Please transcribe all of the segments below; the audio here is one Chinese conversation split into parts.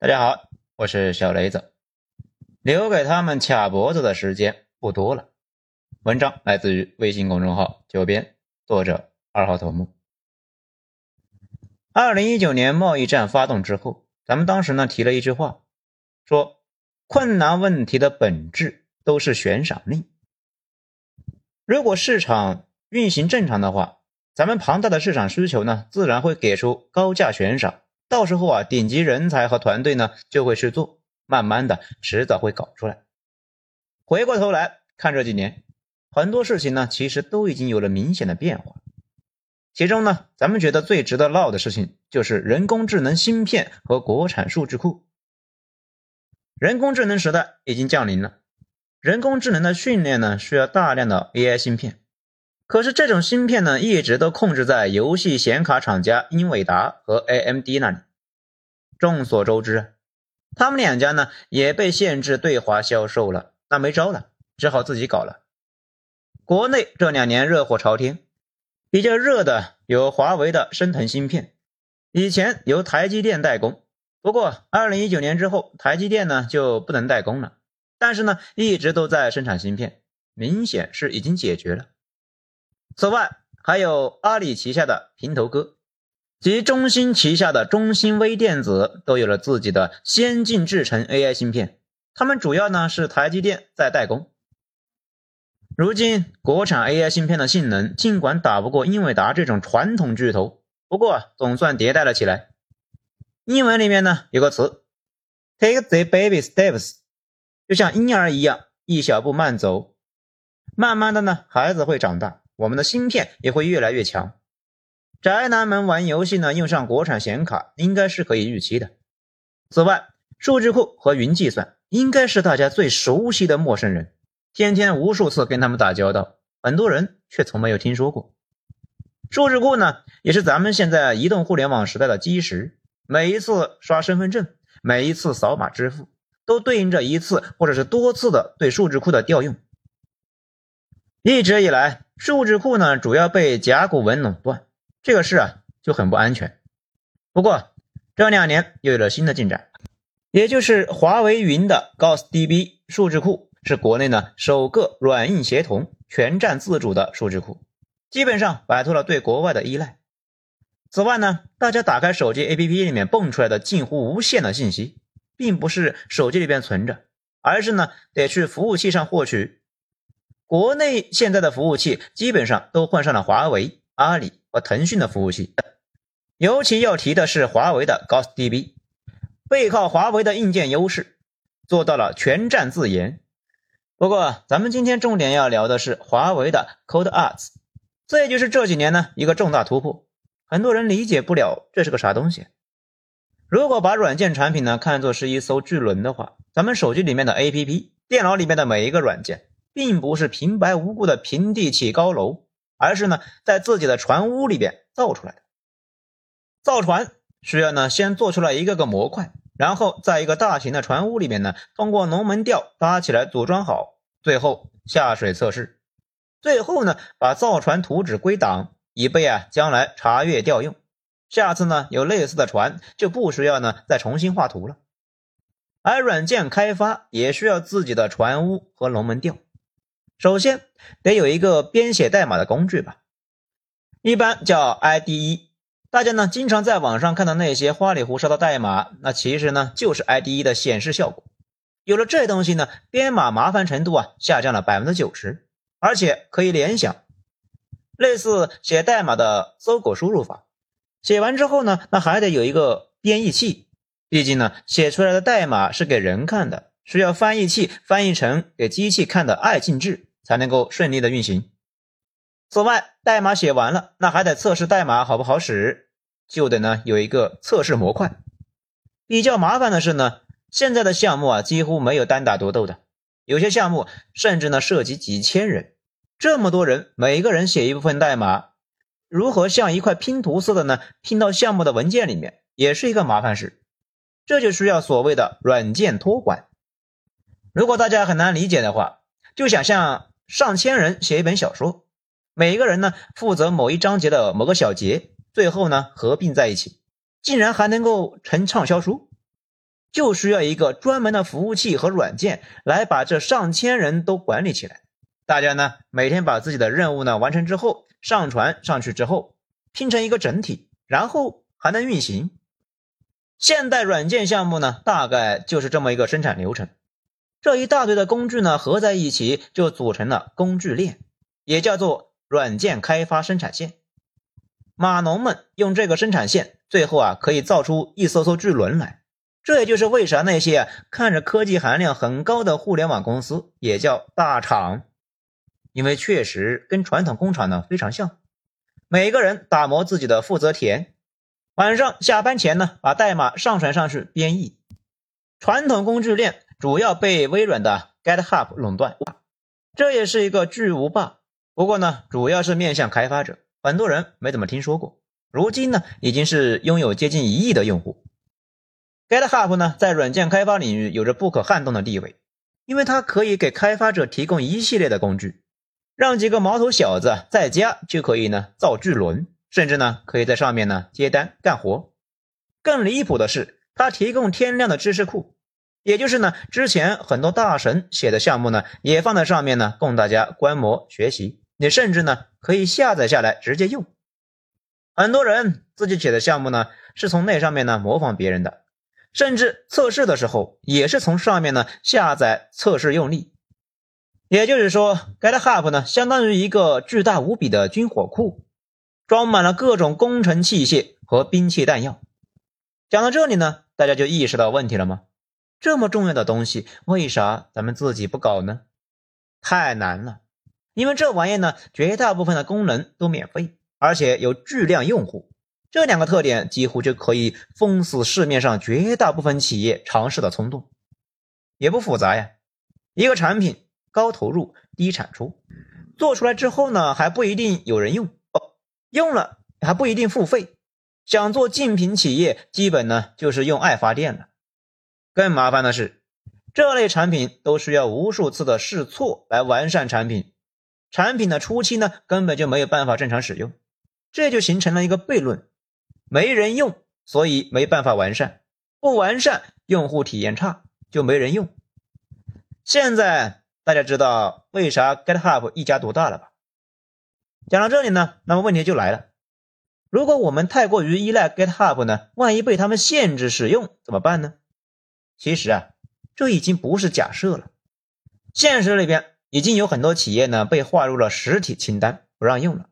大家好，我是小雷子。留给他们卡脖子的时间不多了。文章来自于微信公众号“九编”，作者二号头目。二零一九年贸易战发动之后，咱们当时呢提了一句话，说困难问题的本质都是悬赏令。如果市场运行正常的话，咱们庞大的市场需求呢，自然会给出高价悬赏。到时候啊，顶级人才和团队呢就会去做，慢慢的，迟早会搞出来。回过头来看这几年，很多事情呢，其实都已经有了明显的变化。其中呢，咱们觉得最值得唠的事情，就是人工智能芯片和国产数据库。人工智能时代已经降临了，人工智能的训练呢，需要大量的 AI 芯片。可是这种芯片呢，一直都控制在游戏显卡厂家英伟达和 AMD 那里。众所周知，他们两家呢也被限制对华销售了，那没招了，只好自己搞了。国内这两年热火朝天，比较热的有华为的升腾芯片，以前由台积电代工，不过二零一九年之后，台积电呢就不能代工了，但是呢一直都在生产芯片，明显是已经解决了。此外，还有阿里旗下的平头哥及中兴旗下的中兴微电子都有了自己的先进制程 AI 芯片，他们主要呢是台积电在代工。如今国产 AI 芯片的性能尽管打不过英伟达这种传统巨头，不过总算迭代了起来。英文里面呢有个词，take the baby steps，就像婴儿一样，一小步慢走，慢慢的呢，孩子会长大。我们的芯片也会越来越强，宅男们玩游戏呢，用上国产显卡应该是可以预期的。此外，数据库和云计算应该是大家最熟悉的陌生人，天天无数次跟他们打交道，很多人却从没有听说过。数据库呢，也是咱们现在移动互联网时代的基石，每一次刷身份证，每一次扫码支付，都对应着一次或者是多次的对数据库的调用。一直以来，数据库呢主要被甲骨文垄断，这个事啊就很不安全。不过这两年又有了新的进展，也就是华为云的 GaussDB 数据库是国内呢首个软硬协同、全站自主的数据库，基本上摆脱了对国外的依赖。此外呢，大家打开手机 APP 里面蹦出来的近乎无限的信息，并不是手机里边存着，而是呢得去服务器上获取。国内现在的服务器基本上都换上了华为、阿里和腾讯的服务器，尤其要提的是华为的 GaussDB，背靠华为的硬件优势，做到了全站自研。不过，咱们今天重点要聊的是华为的 CodeArts，这也就是这几年呢一个重大突破。很多人理解不了这是个啥东西。如果把软件产品呢看作是一艘巨轮的话，咱们手机里面的 APP，电脑里面的每一个软件。并不是平白无故的平地起高楼，而是呢在自己的船坞里边造出来的。造船需要呢先做出来一个个模块，然后在一个大型的船坞里面呢通过龙门吊搭起来组装好，最后下水测试，最后呢把造船图纸归档，以备啊将来查阅调用。下次呢有类似的船就不需要呢再重新画图了。而软件开发也需要自己的船坞和龙门吊。首先得有一个编写代码的工具吧，一般叫 IDE。大家呢经常在网上看到那些花里胡哨的代码，那其实呢就是 IDE 的显示效果。有了这东西呢，编码麻烦程度啊下降了百分之九十，而且可以联想，类似写代码的搜狗输入法。写完之后呢，那还得有一个编译器，毕竟呢写出来的代码是给人看的，需要翻译器翻译成给机器看的爱进制。才能够顺利的运行。此外，代码写完了，那还得测试代码好不好使，就得呢有一个测试模块。比较麻烦的是呢，现在的项目啊几乎没有单打独斗的，有些项目甚至呢涉及几千人，这么多人，每个人写一部分代码，如何像一块拼图似的呢拼到项目的文件里面，也是一个麻烦事。这就需要所谓的软件托管。如果大家很难理解的话，就想象。上千人写一本小说，每一个人呢负责某一章节的某个小节，最后呢合并在一起，竟然还能够成畅销书。就需要一个专门的服务器和软件来把这上千人都管理起来。大家呢每天把自己的任务呢完成之后，上传上去之后，拼成一个整体，然后还能运行。现代软件项目呢，大概就是这么一个生产流程。这一大堆的工具呢，合在一起就组成了工具链，也叫做软件开发生产线。码农们用这个生产线，最后啊可以造出一艘艘巨轮来。这也就是为啥那些看着科技含量很高的互联网公司也叫大厂，因为确实跟传统工厂呢非常像。每个人打磨自己的负责田，晚上下班前呢把代码上传上去编译。传统工具链。主要被微软的 GitHub 垄断，这也是一个巨无霸。不过呢，主要是面向开发者，很多人没怎么听说过。如今呢，已经是拥有接近一亿的用户。GitHub 呢，在软件开发领域有着不可撼动的地位，因为它可以给开发者提供一系列的工具，让几个毛头小子在家就可以呢造巨轮，甚至呢可以在上面呢接单干活。更离谱的是，它提供天量的知识库。也就是呢，之前很多大神写的项目呢，也放在上面呢，供大家观摩学习。你甚至呢，可以下载下来直接用。很多人自己写的项目呢，是从那上面呢模仿别人的，甚至测试的时候也是从上面呢下载测试用力。也就是说，GitHub 呢，相当于一个巨大无比的军火库，装满了各种工程器械和兵器弹药。讲到这里呢，大家就意识到问题了吗？这么重要的东西，为啥咱们自己不搞呢？太难了，因为这玩意呢，绝大部分的功能都免费，而且有巨量用户，这两个特点几乎就可以封死市面上绝大部分企业尝试的冲动。也不复杂呀，一个产品高投入低产出，做出来之后呢，还不一定有人用哦，用了还不一定付费。想做竞品企业，基本呢就是用爱发电了。更麻烦的是，这类产品都需要无数次的试错来完善产品。产品的初期呢，根本就没有办法正常使用，这就形成了一个悖论：没人用，所以没办法完善；不完善，用户体验差，就没人用。现在大家知道为啥 GitHub 一家独大了吧？讲到这里呢，那么问题就来了：如果我们太过于依赖 GitHub 呢，万一被他们限制使用怎么办呢？其实啊，这已经不是假设了，现实里边已经有很多企业呢被划入了实体清单，不让用了。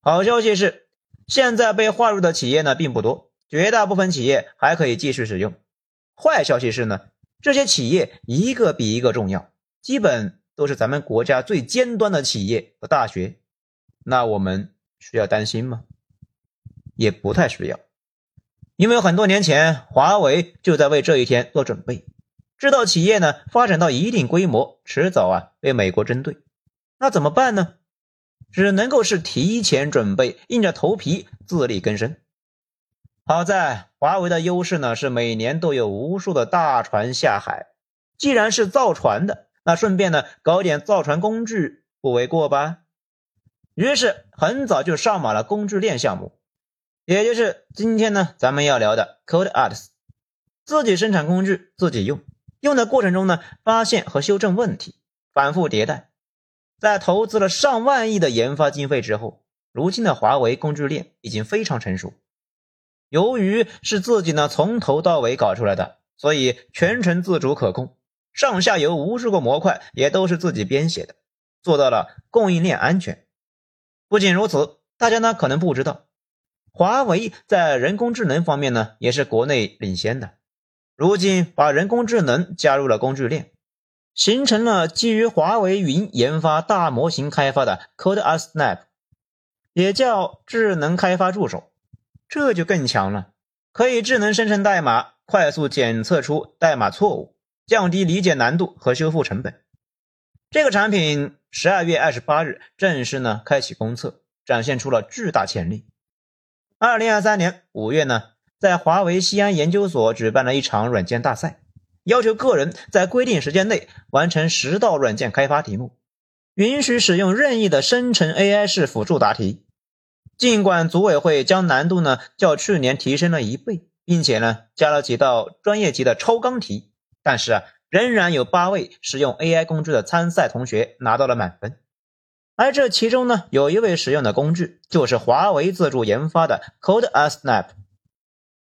好消息是，现在被划入的企业呢并不多，绝大部分企业还可以继续使用。坏消息是呢，这些企业一个比一个重要，基本都是咱们国家最尖端的企业和大学。那我们需要担心吗？也不太需要。因为很多年前，华为就在为这一天做准备，知道企业呢发展到一定规模，迟早啊被美国针对，那怎么办呢？只能够是提前准备，硬着头皮自力更生。好在华为的优势呢是每年都有无数的大船下海，既然是造船的，那顺便呢搞点造船工具不为过吧？于是很早就上马了工具链项目。也就是今天呢，咱们要聊的 Code Arts，自己生产工具，自己用，用的过程中呢，发现和修正问题，反复迭代。在投资了上万亿的研发经费之后，如今的华为工具链已经非常成熟。由于是自己呢从头到尾搞出来的，所以全程自主可控，上下游无数个模块也都是自己编写的，做到了供应链安全。不仅如此，大家呢可能不知道。华为在人工智能方面呢，也是国内领先的。如今把人工智能加入了工具链，形成了基于华为云研发大模型开发的 Code as snap 也叫智能开发助手。这就更强了，可以智能生成代码，快速检测出代码错误，降低理解难度和修复成本。这个产品十二月二十八日正式呢开启公测，展现出了巨大潜力。二零二三年五月呢，在华为西安研究所举办了一场软件大赛，要求个人在规定时间内完成十道软件开发题目，允许使用任意的生成 AI 式辅助答题。尽管组委会将难度呢较去年提升了一倍，并且呢加了几道专业级的超纲题，但是啊，仍然有八位使用 AI 工具的参赛同学拿到了满分。而这其中呢，有一位使用的工具就是华为自主研发的 Code Asnap。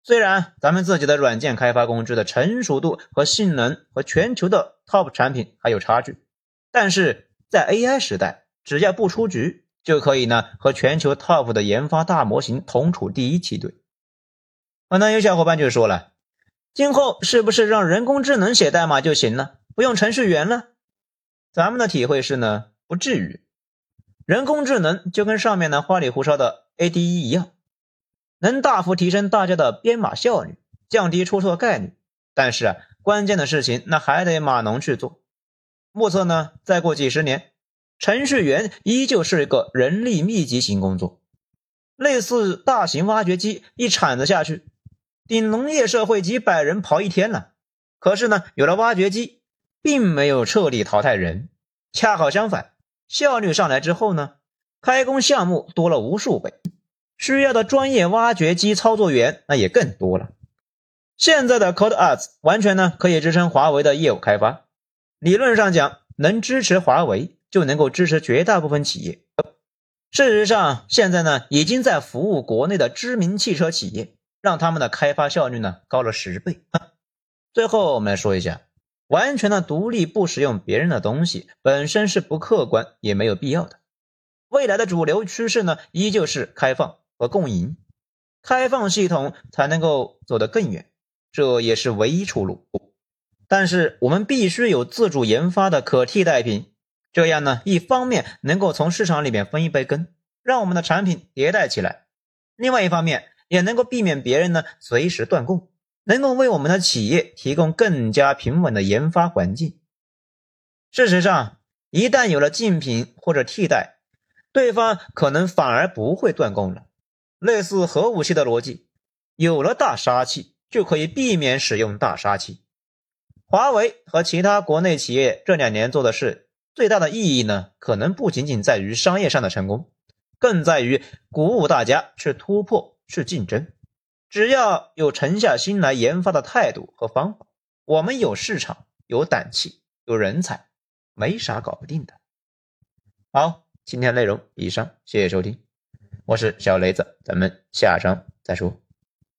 虽然咱们自己的软件开发工具的成熟度和性能和全球的 Top 产品还有差距，但是在 AI 时代，只要不出局，就可以呢和全球 Top 的研发大模型同处第一梯队。可能有小伙伴就说了，今后是不是让人工智能写代码就行了，不用程序员了？咱们的体会是呢，不至于。人工智能就跟上面呢花里胡哨的 ADE 一样，能大幅提升大家的编码效率，降低出错概率。但是啊，关键的事情那还得码农去做。目测呢，再过几十年，程序员依旧是一个人力密集型工作。类似大型挖掘机一铲子下去，顶农业社会几百人刨一天了。可是呢，有了挖掘机，并没有彻底淘汰人，恰好相反。效率上来之后呢，开工项目多了无数倍，需要的专业挖掘机操作员那也更多了。现在的 CodeArts 完全呢可以支撑华为的业务开发，理论上讲能支持华为，就能够支持绝大部分企业。事实上，现在呢已经在服务国内的知名汽车企业，让他们的开发效率呢高了十倍。最后我们来说一下。完全的独立不使用别人的东西本身是不客观也没有必要的。未来的主流趋势呢，依旧是开放和共赢，开放系统才能够走得更远，这也是唯一出路。但是我们必须有自主研发的可替代品，这样呢，一方面能够从市场里面分一杯羹，让我们的产品迭代起来；另外一方面也能够避免别人呢随时断供。能够为我们的企业提供更加平稳的研发环境。事实上，一旦有了竞品或者替代，对方可能反而不会断供了。类似核武器的逻辑，有了大杀器就可以避免使用大杀器。华为和其他国内企业这两年做的事，最大的意义呢，可能不仅仅在于商业上的成功，更在于鼓舞大家去突破、去竞争。只要有沉下心来研发的态度和方法，我们有市场、有胆气、有人才，没啥搞不定的。好，今天内容以上，谢谢收听，我是小雷子，咱们下章再说。